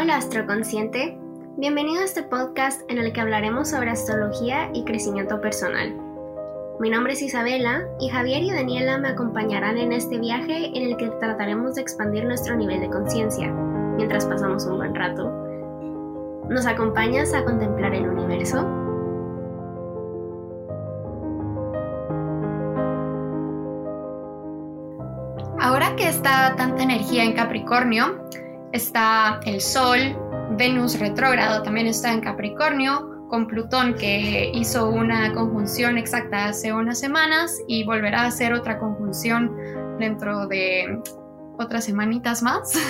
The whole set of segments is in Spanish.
Hola astroconsciente, bienvenido a este podcast en el que hablaremos sobre astrología y crecimiento personal. Mi nombre es Isabela y Javier y Daniela me acompañarán en este viaje en el que trataremos de expandir nuestro nivel de conciencia mientras pasamos un buen rato. ¿Nos acompañas a contemplar el universo? Ahora que está tanta energía en Capricornio, está el Sol, Venus retrógrado también está en Capricornio, con Plutón que hizo una conjunción exacta hace unas semanas y volverá a hacer otra conjunción dentro de otras semanitas más.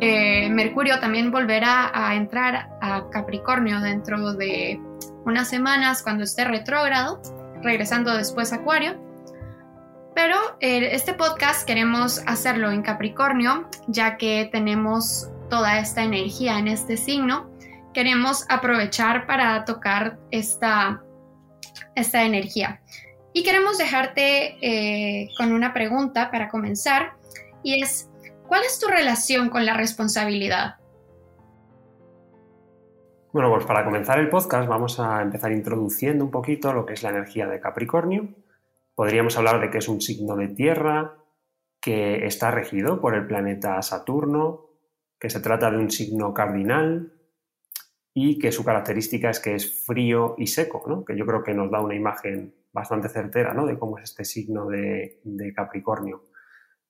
Eh, Mercurio también volverá a entrar a Capricornio dentro de unas semanas cuando esté retrógrado, regresando después a Acuario. Pero eh, este podcast queremos hacerlo en Capricornio, ya que tenemos toda esta energía en este signo. Queremos aprovechar para tocar esta, esta energía. Y queremos dejarte eh, con una pregunta para comenzar, y es, ¿cuál es tu relación con la responsabilidad? Bueno, pues para comenzar el podcast vamos a empezar introduciendo un poquito lo que es la energía de Capricornio Podríamos hablar de que es un signo de tierra, que está regido por el planeta Saturno, que se trata de un signo cardinal y que su característica es que es frío y seco, que yo creo que nos da una imagen bastante certera ¿no? de cómo es este signo de, Capricornio.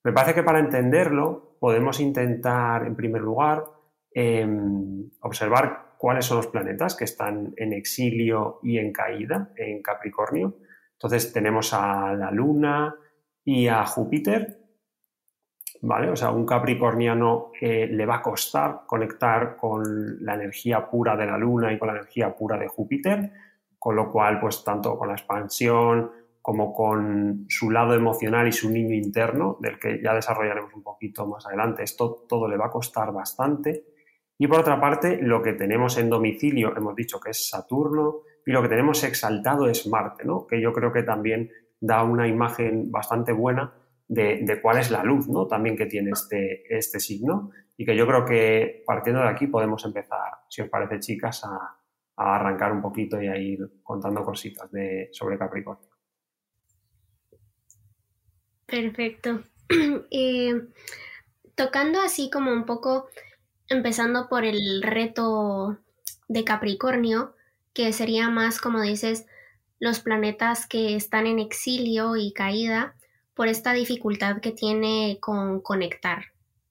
Me parece que para entenderlo podemos intentar, en primer lugar, em, observar cuáles son los planetas que están en exilio y en caída en Capricornio entonces tenemos a la Luna y a Júpiter, ¿vale? O sea, un capricorniano eh, le va a costar conectar con la energía pura de la Luna y con la energía pura de Júpiter, con lo cual, pues tanto con la expansión como con su lado emocional y su niño interno, del que ya desarrollaremos un poquito más adelante, esto todo le va a costar bastante. Y por otra parte, lo que tenemos en domicilio, hemos dicho que es Saturno, y lo que tenemos exaltado es Marte, ¿no? que yo creo que también da una imagen bastante buena de, cuál es la luz ¿no? también que tiene este, este signo y que yo creo que partiendo de aquí podemos empezar, si os parece chicas, a, arrancar un poquito y a ir contando cositas de, sobre Capricornio. Perfecto. Tocando así como un poco, empezando por el reto de Capricornio, que sería más, como dices, los planetas que están en exilio y caída por esta dificultad que tiene con conectar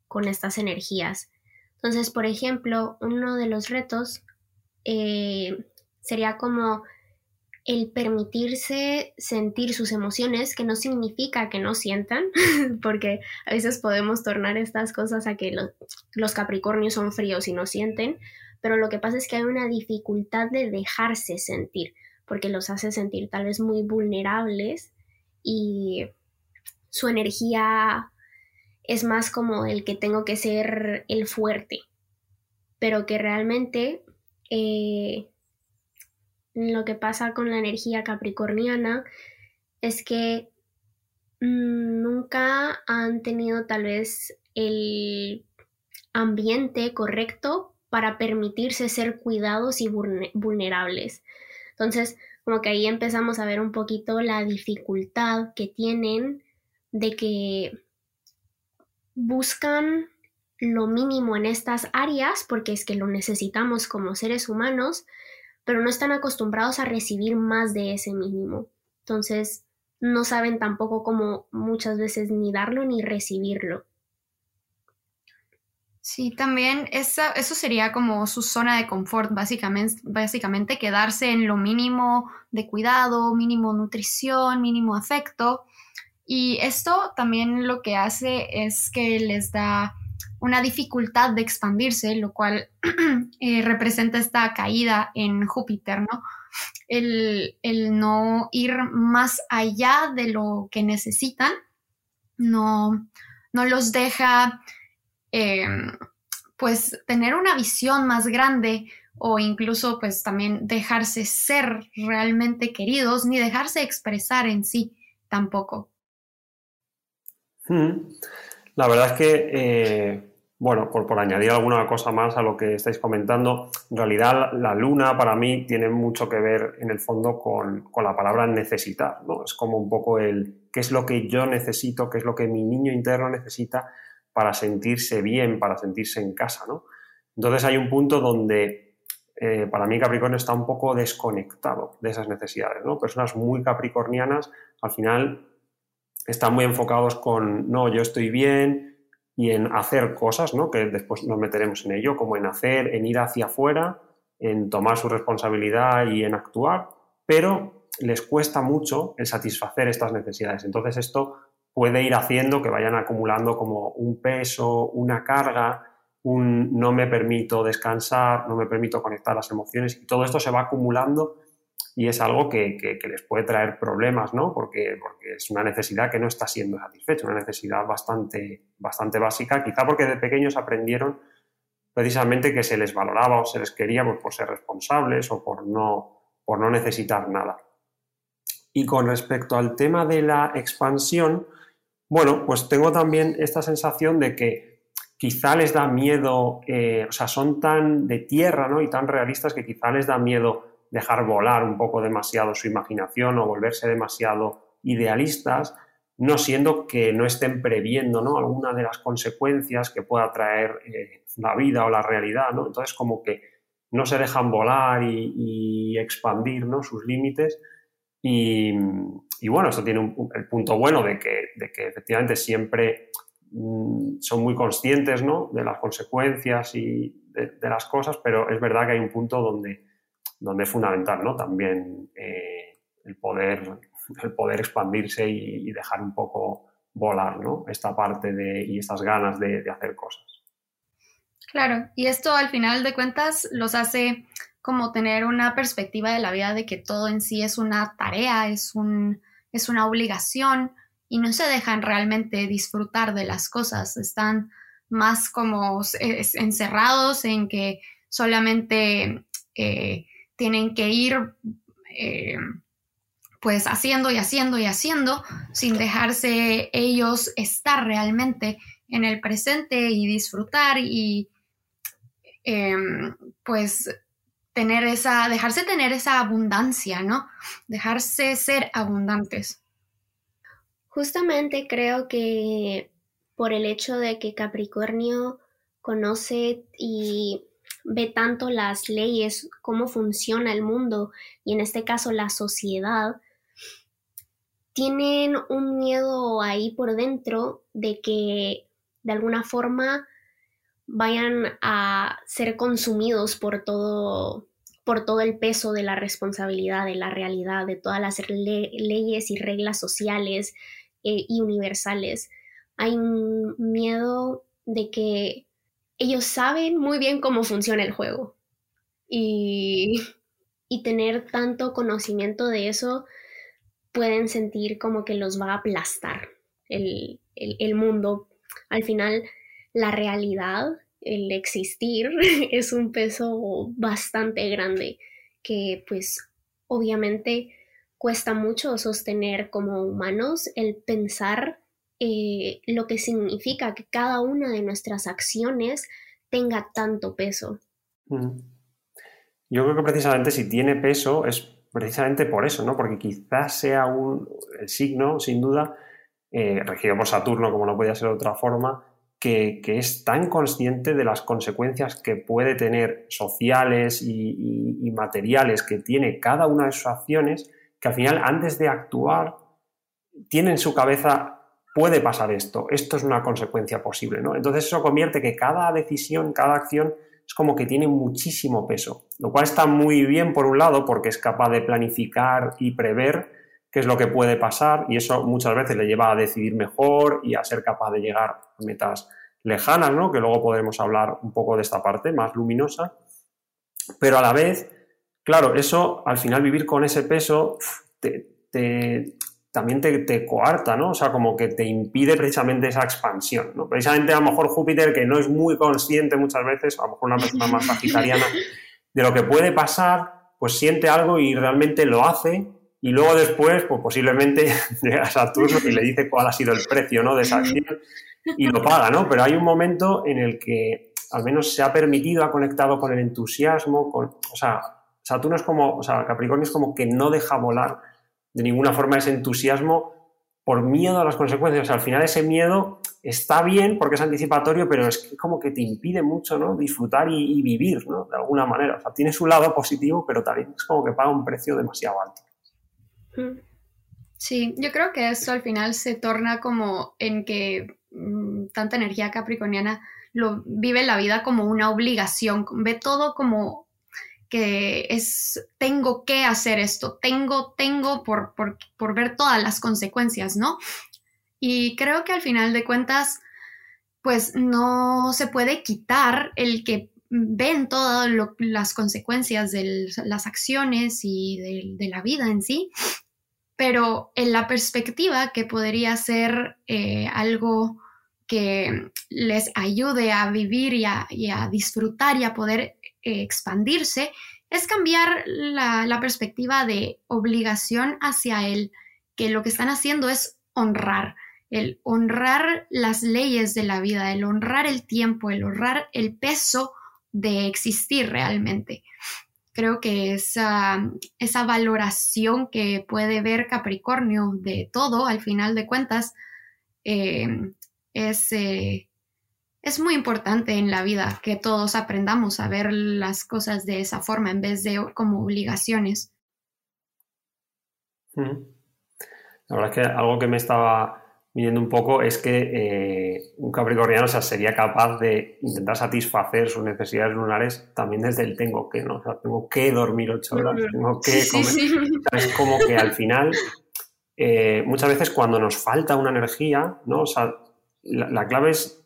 con estas energías. Entonces, por ejemplo, uno de los retos eh, sería como el permitirse sentir sus emociones, que no significa que no sientan, porque a veces podemos tornar estas cosas a que los Capricornios son fríos y no sienten, pero lo que pasa es que hay una dificultad de dejarse sentir, porque los hace sentir tal vez muy vulnerables y su energía es más como el que tengo que ser el fuerte, pero que realmente eh, lo que pasa con la energía capricorniana es que mm, nunca han tenido tal vez el ambiente correcto para permitirse ser cuidados y vulnerables. Entonces, como que ahí empezamos a ver un poquito la dificultad que tienen de que buscan lo mínimo en estas áreas, porque es que lo necesitamos como seres humanos, pero no están acostumbrados a recibir más de ese mínimo. Entonces, no saben tampoco cómo muchas veces ni darlo ni recibirlo. Sí, también esa, eso sería como su zona de confort, básicamente, básicamente quedarse en lo mínimo de cuidado, mínimo nutrición, mínimo afecto. Y esto también lo que hace es que les da una dificultad de expandirse, lo cual eh, representa esta caída en Júpiter, ¿no? El, el, no ir más allá de lo que necesitan, no, no los deja Em, pues tener una visión más grande o incluso pues también dejarse ser realmente queridos ni dejarse expresar en sí tampoco. Hmm. La verdad es que eh, bueno, por, añadir alguna cosa más a lo que estáis comentando, en realidad la luna para mí tiene mucho que ver en el fondo con, la palabra necesitar, ¿no? Es como un poco el qué es lo que yo necesito, qué es lo que mi niño interno necesita para sentirse bien, para sentirse en casa, ¿no? Entonces hay un punto donde eh, para mí Capricornio está un poco desconectado de esas necesidades, ¿no? Personas muy capricornianas al final están muy enfocados con, no, yo estoy bien, y en hacer cosas, ¿no? que después nos meteremos en ello, como en hacer, en ir hacia afuera, en tomar su responsabilidad y en actuar, pero les cuesta mucho el satisfacer estas necesidades. Entonces esto puede ir haciendo que vayan acumulando como un peso, una carga, un no me permito descansar, no me permito conectar las emociones y todo esto se va acumulando y es algo que, les puede traer problemas, ¿no? Porque, porque, es una necesidad que no está siendo satisfecha, una necesidad bastante, bastante básica, quizá porque de pequeños aprendieron precisamente que se les valoraba o se les quería pues, por ser responsables o por no, por no necesitar nada. Y con respecto al tema de la expansión, bueno, pues tengo también esta sensación de que quizá les da miedo, eh, o sea, son tan de tierra ¿no? y tan realistas que quizá les da miedo dejar volar un poco demasiado su imaginación o volverse demasiado idealistas, no siendo que no estén previendo ¿no? alguna de las consecuencias que pueda traer eh, la vida o la realidad. ¿no? Entonces, como que no se dejan volar y, expandir ¿no? sus límites. Y, bueno, esto tiene el punto bueno de que, de que efectivamente siempre mm, son muy conscientes ¿no? de las consecuencias y de, las cosas, pero es verdad que hay un punto donde donde es fundamental ¿no? también eh, el, poder, el poder expandirse y, dejar un poco volar ¿no? esta parte de, y estas ganas de, hacer cosas. Claro, y esto al final de cuentas los hace como tener una perspectiva de la vida de que todo en sí es una tarea, es, un, es una obligación y no se dejan realmente disfrutar de las cosas, están más como encerrados en que solamente eh, tienen que ir eh, pues haciendo y haciendo y haciendo sin dejarse ellos estar realmente en el presente y disfrutar y em, pues tener esa, dejarse tener esa abundancia, ¿no? Dejarse ser abundantes. Justamente creo que por el hecho de que Capricornio conoce y ve tanto las leyes, cómo funciona el mundo y en este caso la sociedad, tienen un miedo ahí por dentro de que de alguna forma vayan a ser consumidos por todo por todo el peso de la responsabilidad, de la realidad, de todas las leyes y reglas sociales eh, y universales. Hay un miedo de que ellos saben muy bien cómo funciona el juego. Y, tener tanto conocimiento de eso, pueden sentir como que los va a aplastar el, el mundo. Al final, la realidad, el existir, es un peso bastante grande que pues obviamente cuesta mucho sostener como humanos el pensar eh, lo que significa que cada una de nuestras acciones tenga tanto peso. Yo creo que precisamente si tiene peso es precisamente por eso, ¿no? Porque quizás sea un, el signo, sin duda, eh, regido por Saturno, como no podía ser de otra forma, que, es tan consciente de las consecuencias que puede tener sociales y, y, materiales que tiene cada una de sus acciones, que al final, antes de actuar, tiene en su cabeza puede pasar esto, esto es una consecuencia posible, ¿no? Entonces eso convierte que cada decisión, cada acción es como que tiene muchísimo peso, lo cual está muy bien por un lado porque es capaz de planificar y prever qué es lo que puede pasar y eso muchas veces le lleva a decidir mejor y a ser capaz de llegar metas lejanas, ¿no? Que luego podremos hablar un poco de esta parte más luminosa, pero a la vez, claro, eso al final vivir con ese peso te, también te, coarta, ¿no? O sea, como que te impide precisamente esa expansión, ¿no? Precisamente a lo mejor Júpiter, que no es muy consciente muchas veces, a lo mejor una persona más sagitariana, de lo que puede pasar, pues siente algo y realmente lo hace y luego después, pues posiblemente llega Saturno y le dice cuál ha sido el precio ¿no? de esa acción y lo paga, ¿no? Pero hay un momento en el que al menos se ha permitido, ha conectado con el entusiasmo, con, o sea, Saturno es como, o sea, Capricornio es como que no deja volar de ninguna forma ese entusiasmo por miedo a las consecuencias. O sea, al final ese miedo está bien porque es anticipatorio, pero es como que te impide mucho, ¿no? Disfrutar y, y vivir, ¿no? De alguna manera. O sea, tiene su lado positivo, pero también es como que paga un precio demasiado alto. Sí, yo creo que eso al final se torna como en que mm, tanta energía capricorniana lo vive la vida como una obligación, ve todo como que es, tengo que hacer esto, tengo, tengo por, por, por ver todas las consecuencias, ¿no? Y creo que al final de cuentas, pues no se puede quitar el que ven todas las consecuencias de las acciones y de, la vida en sí, pero en la perspectiva que podría ser eh, algo que les ayude a vivir y a, disfrutar y a poder eh, expandirse, es cambiar la, la, perspectiva de obligación hacia él, que lo que están haciendo es honrar, el honrar las leyes de la vida, el honrar el tiempo, el honrar el peso de existir realmente. Creo que esa, esa valoración que puede ver Capricornio de todo, al final de cuentas, eh, es, eh, es muy importante en la vida que todos aprendamos a ver las cosas de esa forma en vez de como obligaciones. La verdad es que algo que me estaba viendo un poco es que eh, un capricorniano sería capaz de intentar satisfacer sus necesidades lunares también desde el tengo que, ¿no? O sea, tengo que dormir ocho horas, tengo que comer. es como que al final, eh, muchas veces cuando nos falta una energía, ¿no? O sea, la, clave es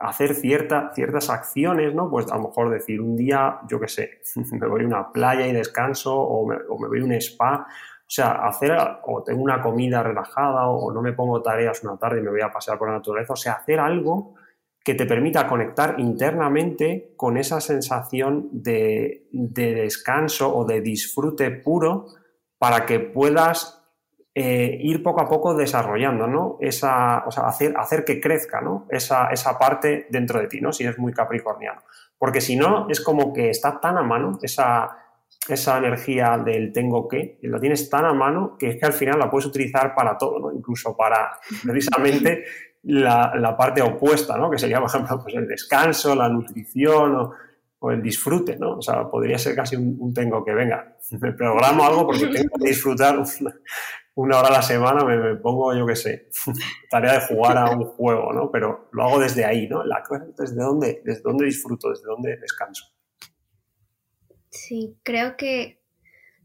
hacer cierta, ciertas acciones, ¿no? Pues a lo mejor decir un día, yo qué sé, me voy a una playa y descanso o me, o me voy a un spa o sea, hacer, o tengo una comida relajada, o no me pongo tareas una tarde y me voy a pasear por la naturaleza, o sea, hacer algo que te permita conectar internamente con esa sensación de, descanso o de disfrute puro para que puedas eh, ir poco a poco desarrollando, ¿no? Esa, o sea, hacer, hacer que crezca, ¿no? Esa, esa parte dentro de ti, ¿no? Si es muy capricorniano. Porque si no, es como que está tan a mano esa, esa energía del tengo que, la tienes tan a mano que es que al final la puedes utilizar para todo, ¿no? Incluso para precisamente la, parte opuesta, ¿no? Que sería, por ejemplo, pues el descanso, la nutrición o, el disfrute, ¿no? O sea, podría ser casi un, tengo que, venga, me programo algo porque tengo que disfrutar una, hora a la semana, me, pongo, yo qué sé, tarea de jugar a un juego, ¿no? Pero lo hago desde ahí, ¿no? La, ¿Desde dónde, desde dónde disfruto, desde dónde descanso? Sí, creo que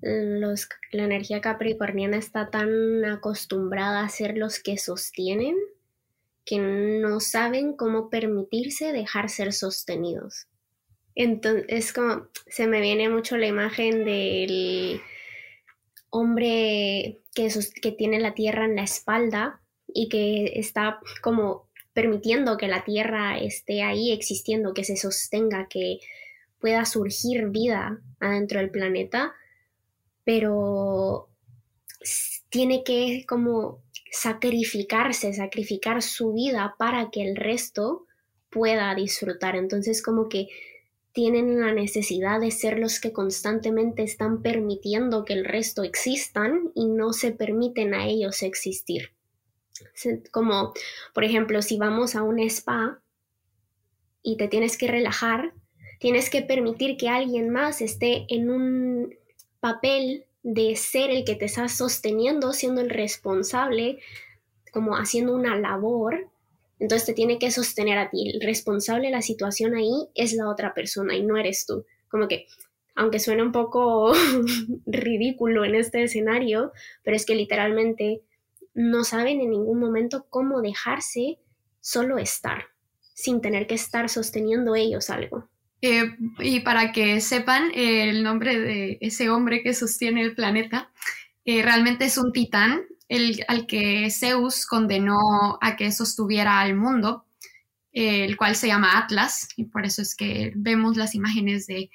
los, la energía capricorniana está tan acostumbrada a ser los que sostienen que no saben cómo permitirse dejar ser sostenidos. Entonces, es como, se me viene mucho la imagen del hombre que, que tiene la tierra en la espalda y que está como permitiendo que la tierra esté ahí existiendo, que se sostenga, que pueda surgir vida adentro del planeta, pero tiene que como sacrificarse, sacrificar su vida para que el resto pueda disfrutar. Entonces como que tienen la necesidad de ser los que constantemente están permitiendo que el resto existan y no se permiten a ellos existir. Como, por ejemplo, si vamos a un spa y te tienes que relajar, Tienes que permitir que alguien más esté en un papel de ser el que te está sosteniendo, siendo el responsable, como haciendo una labor. Entonces te tiene que sostener a ti. El responsable de la situación ahí es la otra persona y no eres tú. Como que, aunque suene un poco ridículo en este escenario, pero es que literalmente no saben en ningún momento cómo dejarse solo estar, sin tener que estar sosteniendo ellos algo. Eh, y para que sepan el nombre de ese hombre que sostiene el planeta, eh, realmente es un titán el, al que Zeus condenó a que sostuviera al mundo, eh, el cual se llama Atlas, y por eso es que vemos las imágenes de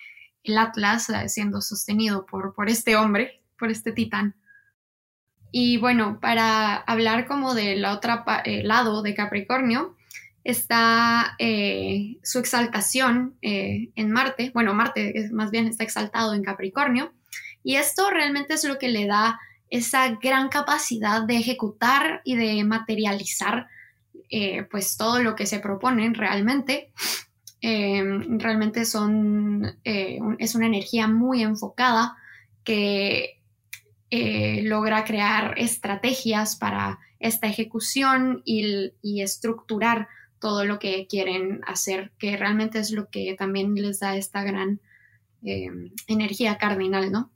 el Atlas siendo sostenido por, por este hombre, por este titán. Y bueno, para hablar como del otro eh, lado de Capricornio, está eh, su exaltación eh, en Marte. Bueno, Marte más bien está exaltado en Capricornio. Y esto realmente es lo que le da esa gran capacidad de ejecutar y de materializar pues todo lo que se proponen realmente. realmente son, es una energía muy enfocada que eh, logra crear estrategias para esta ejecución y, estructurar todo lo que quieren hacer, que realmente es lo que también les da esta gran eh, energía cardinal, ¿no?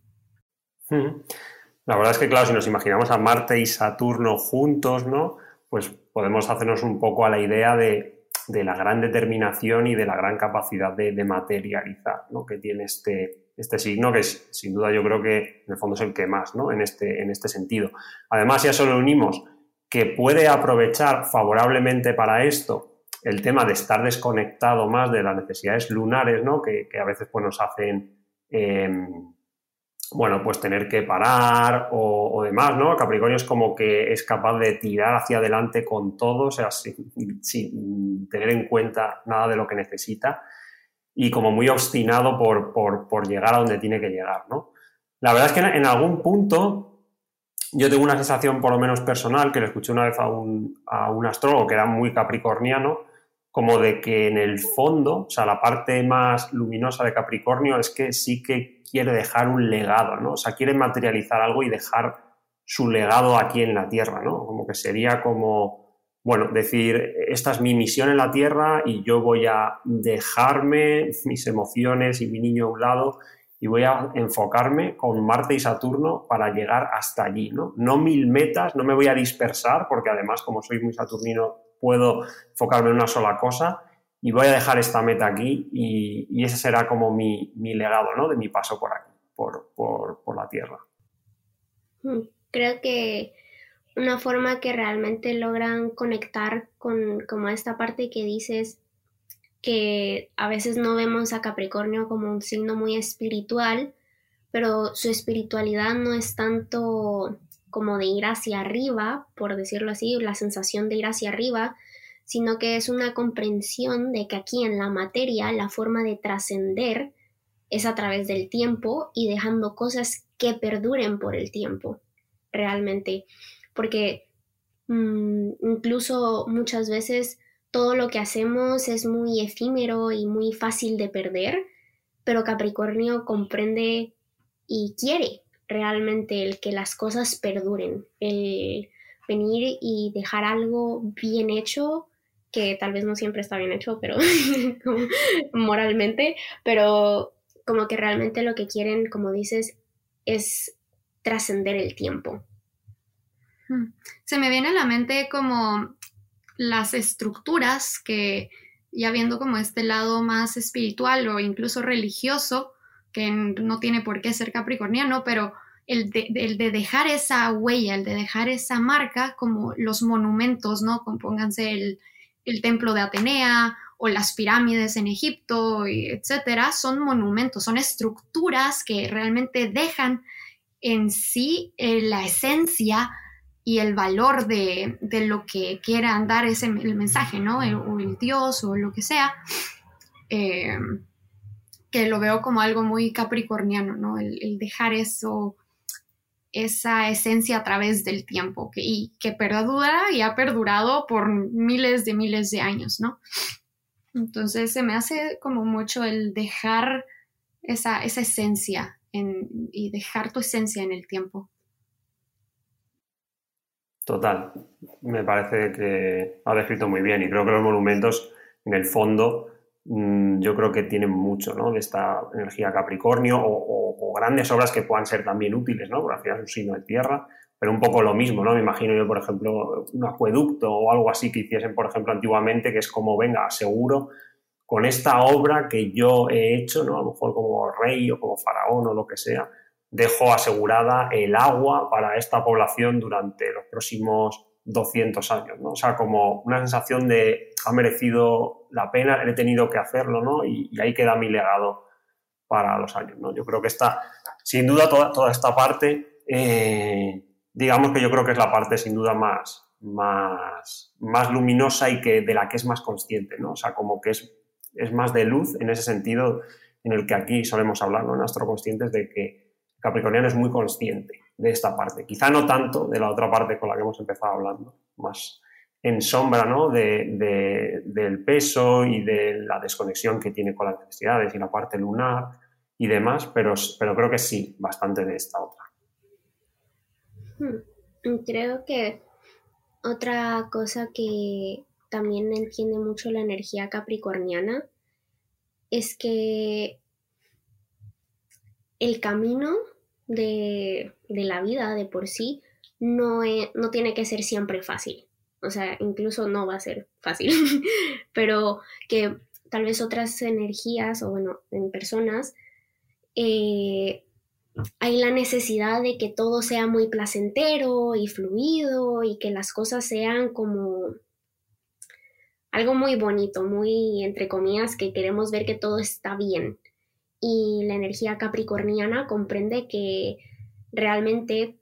La verdad es que, claro, si nos imaginamos a Marte y Saturno juntos, ¿no? Pues podemos hacernos un poco a la idea de, la gran determinación y de la gran capacidad de, de materializar, ¿no? Que tiene este, este signo, que es, sin duda yo creo que en el fondo es el que más, ¿no? En este, en este sentido. Además, ya solo unimos que puede aprovechar favorablemente para esto el tema de estar desconectado más de las necesidades lunares, ¿no? Que, a veces pues, nos hacen, em, bueno, pues tener que parar o, demás, ¿no? Capricornio es como que es capaz de tirar hacia adelante con todo, o sea, sin tener en cuenta nada de lo que necesita y como muy obstinado por, llegar a donde tiene que llegar, ¿no? La verdad es que en, algún punto yo tengo una sensación, por lo menos personal, que le escuché una vez a un, a un astrólogo que era muy capricorniano, como de que en el fondo, o sea, la parte más luminosa de Capricornio es que sí que quiere dejar un legado, ¿no? O sea, quiere materializar algo y dejar su legado aquí en la Tierra, ¿no? Como que sería como bueno, decir, esta es mi misión en la Tierra y yo voy a dejarme mis emociones y mi niño a un lado y voy a enfocarme con Marte y Saturno para llegar hasta allí, ¿no? No mil metas, no me voy a dispersar porque además como soy muy saturnino puedo enfocarme en una sola cosa y voy a dejar esta meta aquí y, ese será como mi, legado, ¿no? De mi paso por aquí, por, por la Tierra. Mm, creo que una forma que realmente logran conectar con como esta parte que dices que a veces no vemos a Capricornio como un signo muy espiritual, pero su espiritualidad no es tanto como de ir hacia arriba, por decirlo así, la sensación de ir hacia arriba, sino que es una comprensión de que aquí en la materia la forma de trascender es a través del tiempo y dejando cosas que perduren por el tiempo, realmente. Porque mm, incluso muchas veces todo lo que hacemos es muy efímero y muy fácil de perder, pero Capricornio comprende y quiere realmente el que las cosas perduren, el venir y dejar algo bien hecho, que tal vez no siempre está bien hecho, pero moralmente, pero como que realmente lo que quieren, como dices, es trascender el tiempo. Se me viene a la mente como las estructuras que, ya viendo como este lado más espiritual o incluso religioso, que no tiene por qué ser capricorniano, pero el de, dejar esa huella, el de dejar esa marca, como los monumentos, ¿no? Compónganse el, el templo de Atenea o las pirámides en Egipto, etcétera, son monumentos, son estructuras que realmente dejan en sí eh, la esencia y el valor de, lo que quiera dar ese el mensaje, ¿no? o el Dios o lo que sea, eh, que lo veo como algo muy capricorniano, ¿no? El, dejar eso, esa esencia a través del tiempo que, y que perdura y ha perdurado por miles de miles de años, ¿no? Entonces se me hace como mucho el dejar esa, esa esencia y dejar tu esencia en el tiempo. Total, me parece que ha descrito muy bien y creo que los monumentos en el fondo yo creo que tienen mucho ¿no? de esta energía Capricornio o, grandes obras que puedan ser también útiles, ¿no? porque al final es un signo de tierra, pero un poco lo mismo, ¿no? Me imagino yo, por ejemplo, un acueducto o algo así que hiciesen, por ejemplo, antiguamente, que es como, venga, seguro, con esta obra que yo he hecho, ¿no? A lo mejor como rey o como faraón o lo que sea, dejo asegurada el agua para esta población durante los próximos 200 años, ¿no? O sea, como una sensación de ha merecido la pena, he tenido que hacerlo, ¿no? Y, ahí queda mi legado para los años, ¿no? Yo creo que está, sin duda, toda, toda esta parte eh, digamos que yo creo que es la parte sin duda más, más, más luminosa y que, de la que es más consciente, ¿no? O sea, como que es, es más de luz en ese sentido en el que aquí solemos hablar, ¿no? Nuestro conscientes de que Capricorniano es muy consciente de esta parte. Quizá no tanto de la otra parte con la que hemos empezado hablando, más en sombra ¿no? de, del peso y de la desconexión que tiene con las necesidades y la parte lunar y demás, pero, pero creo que sí, bastante de esta otra. Hmm. Creo que otra cosa que también entiende mucho la energía capricorniana es que el camino de, la vida de por sí no, no tiene que ser siempre fácil. O sea, incluso no va a ser fácil, pero que tal vez otras energías o bueno, en personas eh, hay la necesidad de que todo sea muy placentero y fluido y que las cosas sean como algo muy bonito, muy entre comillas, que queremos ver que todo está bien. Y la energía capricorniana comprende que realmente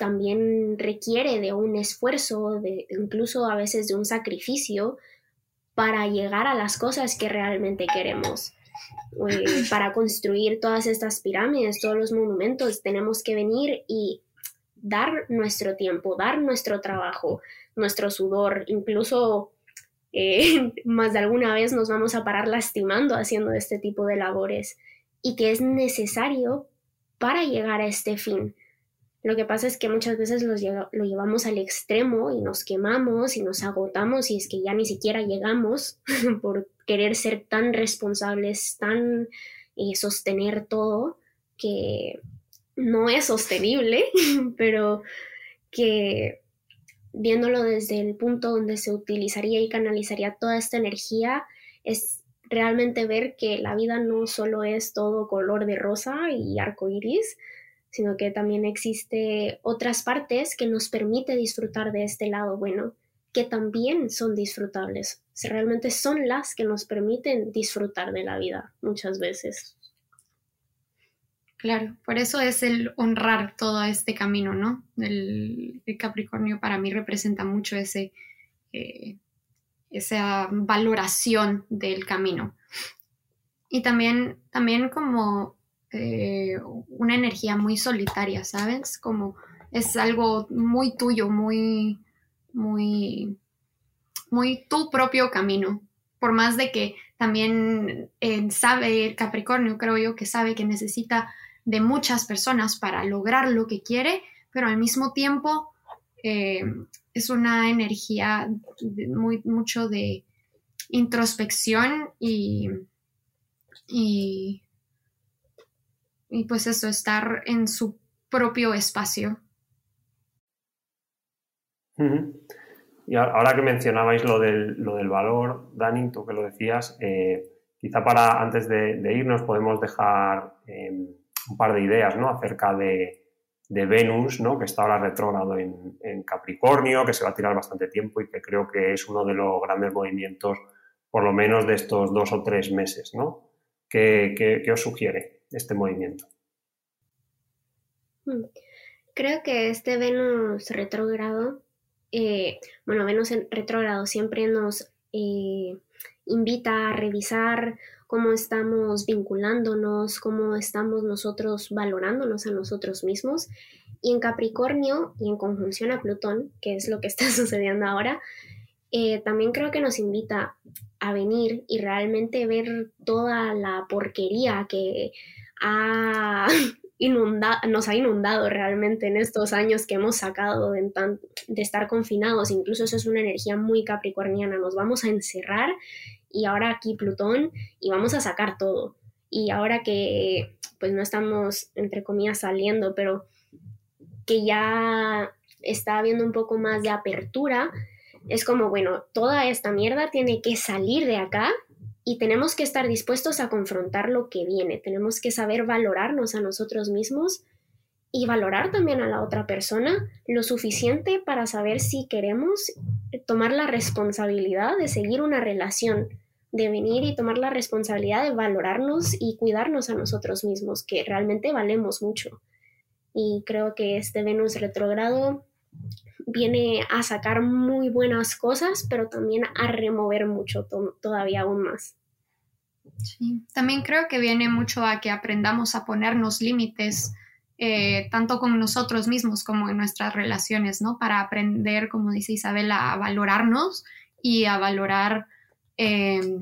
también requiere de un esfuerzo, de, incluso a veces de un sacrificio para llegar a las cosas que realmente queremos. Eh, para construir todas estas pirámides, todos los monumentos, tenemos que venir y dar nuestro tiempo, dar nuestro trabajo, nuestro sudor, incluso eh, más de alguna vez nos vamos a parar lastimando haciendo este tipo de labores y que es necesario para llegar a este fin. Lo que pasa es que muchas veces lo llevamos al extremo y nos quemamos y nos agotamos y es que ya ni siquiera llegamos por querer ser tan responsables, tan eh, sostener todo, que no es sostenible, pero que viéndolo desde el punto donde se utilizaría y canalizaría toda esta energía, es realmente ver que la vida no solo es todo color de rosa y arco iris, sino que también existe otras partes que nos permite disfrutar de este lado bueno, que también son disfrutables. Realmente son las que nos permiten disfrutar de la vida muchas veces. Claro, por eso es el honrar todo este camino, ¿no? El, Capricornio para mí representa mucho ese, eh, esa valoración del camino. Y también, también como eh, una energía muy solitaria, ¿sabes? Como es algo muy tuyo, muy, muy, muy tu propio camino. Por más de que también eh, sabe Capricornio, creo yo que sabe que necesita de muchas personas para lograr lo que quiere, pero al mismo tiempo eh, es una energía muy mucho de introspección y, y y pues eso, estar en su propio espacio. Y ahora que mencionabais lo del, lo del valor, Dani, tú que lo decías, eh, quizá para antes de, irnos podemos dejar em, un par de ideas ¿no? acerca de, de, Venus, ¿no? que está ahora retrógrado en, en, Capricornio, que se va a tirar bastante tiempo y que creo que es uno de los grandes movimientos, por lo menos de estos dos o tres meses. ¿no? ¿Qué, qué os sugiere? Este movimiento? Hmm. Creo que este Venus retrógrado, eh, bueno, Venus en retrógrado siempre nos eh, invita a revisar cómo estamos vinculándonos, cómo estamos nosotros valorándonos a nosotros mismos. Y en Capricornio y en conjunción a Plutón, que es lo que está sucediendo ahora, eh, también creo que nos invita a venir y realmente ver toda la porquería que nos ha inundado realmente en estos años que hemos sacado de, estar confinados. Incluso eso es una energía muy capricorniana. Nos vamos a encerrar y ahora aquí Plutón y vamos a sacar todo. Y ahora que pues no estamos, entre comillas, saliendo, pero que ya está habiendo un poco más de apertura, es como, bueno, toda esta mierda tiene que salir de acá y tenemos que estar dispuestos a confrontar lo que viene, tenemos que saber valorarnos a nosotros mismos y valorar también a la otra persona lo suficiente para saber si queremos tomar la responsabilidad de seguir una relación, de venir y tomar la responsabilidad de valorarnos y cuidarnos a nosotros mismos, que realmente valemos mucho. y creo que este Venus retrógrado viene a sacar muy buenas cosas, pero también a remover mucho todavía aún más. Sí, también creo que viene mucho a que aprendamos a ponernos límites, eh, tanto con nosotros mismos como en nuestras relaciones, ¿no? Para aprender, como dice Isabela, a valorarnos y a valorar eh,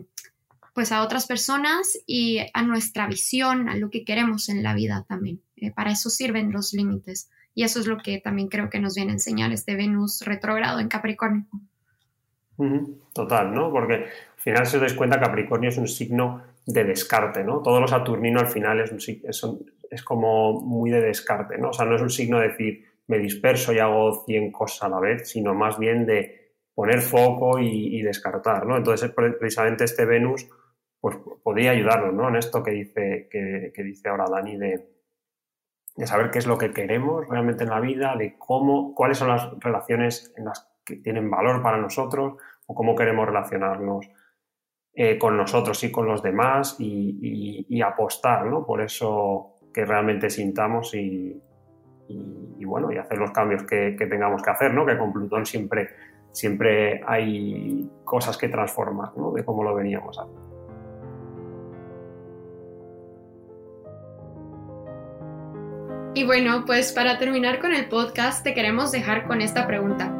pues a otras personas y a nuestra visión, a lo que queremos en la vida también. Eh, para eso sirven los límites. Y eso es lo que también creo que nos viene a enseñar este Venus retrógrado en Capricornio. Total, ¿no? Porque al final, si os dais cuenta, Capricornio es un signo de descarte, ¿no? Todo lo saturnino al final es, un, es, como muy de descarte, ¿no? O sea, no es un signo de decir, me disperso y hago 100 cosas a la vez, sino más bien de poner foco y, descartar, ¿no? Entonces, precisamente este Venus pues podría ayudarnos ¿no? en esto que dice, que, dice ahora Dani de, de, saber qué es lo que queremos realmente en la vida, de cómo, cuáles son las relaciones en las que tienen valor para nosotros o cómo queremos relacionarnos eh, con nosotros y con los demás y, apostar ¿no? por eso que realmente sintamos y, bueno, y hacer los cambios que, tengamos que hacer, ¿no? que con Plutón siempre, siempre hay cosas que transformar ¿no? de cómo lo veníamos haciendo. Y bueno, pues para terminar con el podcast te queremos dejar con esta pregunta.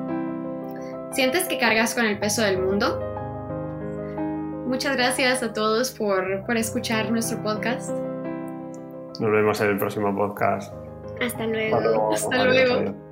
¿Sientes que cargas con el peso del mundo? Muchas gracias a todos por, por escuchar nuestro podcast. Nos vemos en el próximo podcast. Hasta luego. Hasta luego.